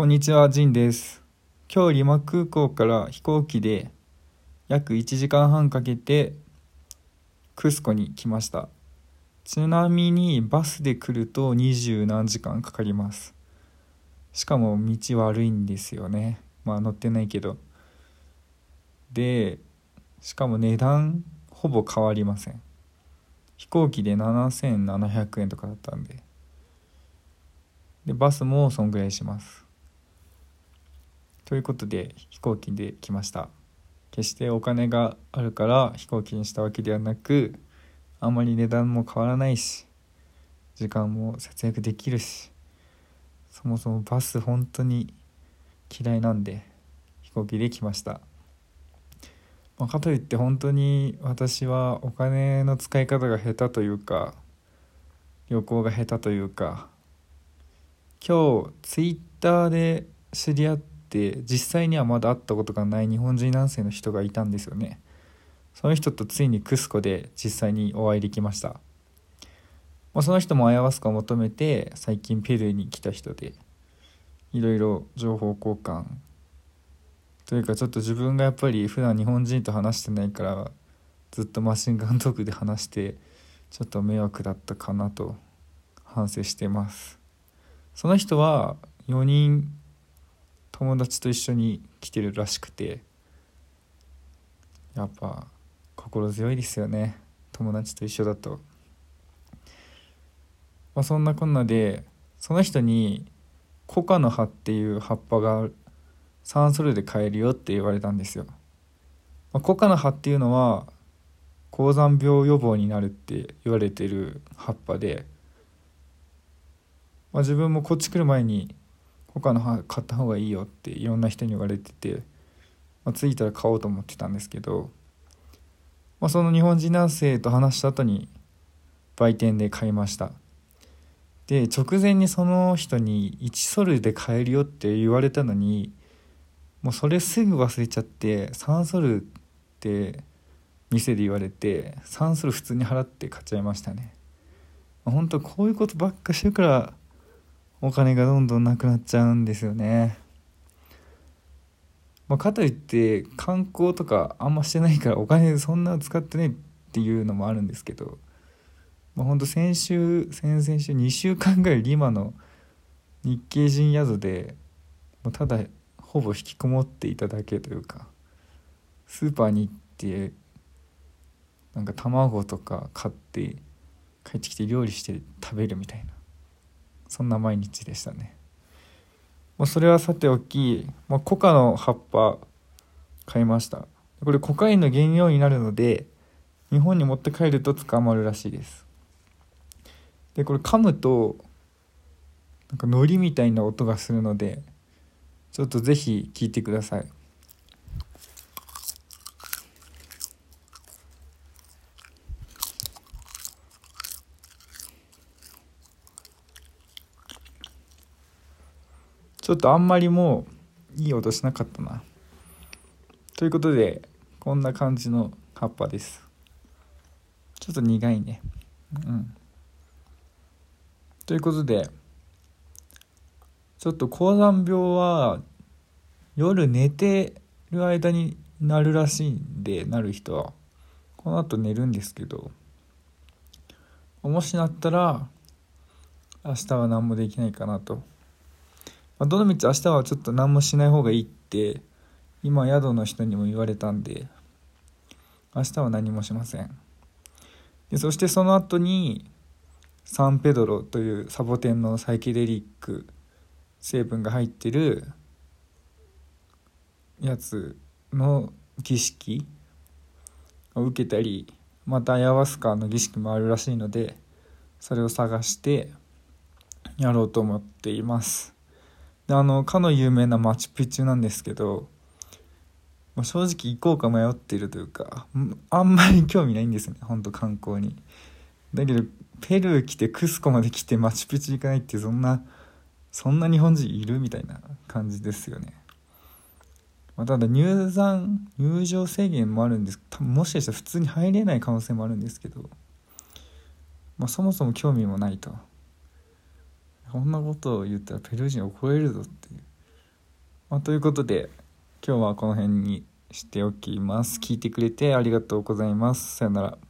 こんにちは、ジンです。今日リマ空港から飛行機で約1時間半かけてクスコに来ました。ちなみにバスで来ると20何時間かかります。しかも道悪いんですよね。まあ乗ってないけど。で、しかも値段ほぼ変わりません。飛行機で7700円とかだったんで。で、バスもそんぐらいします。ということで飛行機で来ました。決してお金があるから飛行機にしたわけではなくあんまり値段も変わらないし時間も節約できるしそもそもバス本当に嫌いなんで飛行機で来ました、まあ、かといって本当に私はお金の使い方が下手というか旅行が下手というか今日ツイッターで知り合ってって実際にはまだ会ったことがない日本人男性の人がいたんですよね。その人とついにクスコで実際にお会いできました、ま、その人もアヤワスカを求めて最近ペルーに来た人でいろいろ情報交換。というかちょっと自分がやっぱり普段日本人と話してないからずっとマシンガントークで話してちょっと迷惑だったかなと反省してます。その人は4人友達と一緒に来てるらしくてやっぱ心強いですよね。友達と一緒だと、まあ、そんなこんなでその人にコカの葉っていう葉っぱがサンソルで買えるよって言われたんですよ、まあ、コカの葉っていうのは高山病予防になるって言われてる葉っぱで、まあ、自分もこっち来る前に他の買った方がいいよっていろんな人に言われてて、まあ、着いたら買おうと思ってたんですけど、まあ、その日本人男性と話した後に売店で買いました。で直前にその人に1ソルで買えるよって言われたのにもうそれすぐ忘れちゃって3ソルって店で言われて3ソル普通に払って買っちゃいましたね。本当こういうことばっかしてるからお金がどんどんなくなっちゃうんですよね。まあ、かといって観光とかあんましてないからお金そんな使ってないっていうのもあるんですけど、まあ、ほんと先週先々週2週間ぐらいリマの日系人宿でもうただほぼ引きこもっていただけというかスーパーに行ってなんか卵とか買って帰ってきて料理して食べるみたいなそんな毎日でしたね。もうそれはさておき、まあ、コカの葉っぱ買いました。これコカインの原料になるので、日本に持って帰ると捕まるらしいです。で、これ噛むと、なんか海苔みたいな音がするので、ちょっとぜひ聞いてください。ちょっとあんまりもういい音しなかったな。ということで、こんな感じの葉っぱです。ちょっと苦いね。うん。ということで、ちょっと高山病は夜寝てる間になるらしいんで、なる人は。この後寝るんですけど、もしなったら、明日は何もできないかなと。まあ、どのみち明日はちょっと何もしない方がいいって今宿の人にも言われたんで明日は何もしません。でそしてその後にサンペドロというサボテンのサイケデリック成分が入ってるやつの儀式を受けたりまたアヤワスカの儀式もあるらしいのでそれを探してやろうと思っています。であのかの有名なマチュピチュなんですけどま正直行こうか迷っているというかあんまり興味ないんですねほんと観光に。だけどペルー来てクスコまで来てマチュピチュ行かないってそんなそんな日本人いるみたいな感じですよね、まあ、ただ入山入場制限もあるんです多分もしかしたら普通に入れない可能性もあるんですけど、まあ、そもそも興味もないと。こんなことを言ったらペルー人を超えるぞっていう。まあ、ということで今日はこの辺にしておきます。聞いてくれてありがとうございます。さよなら。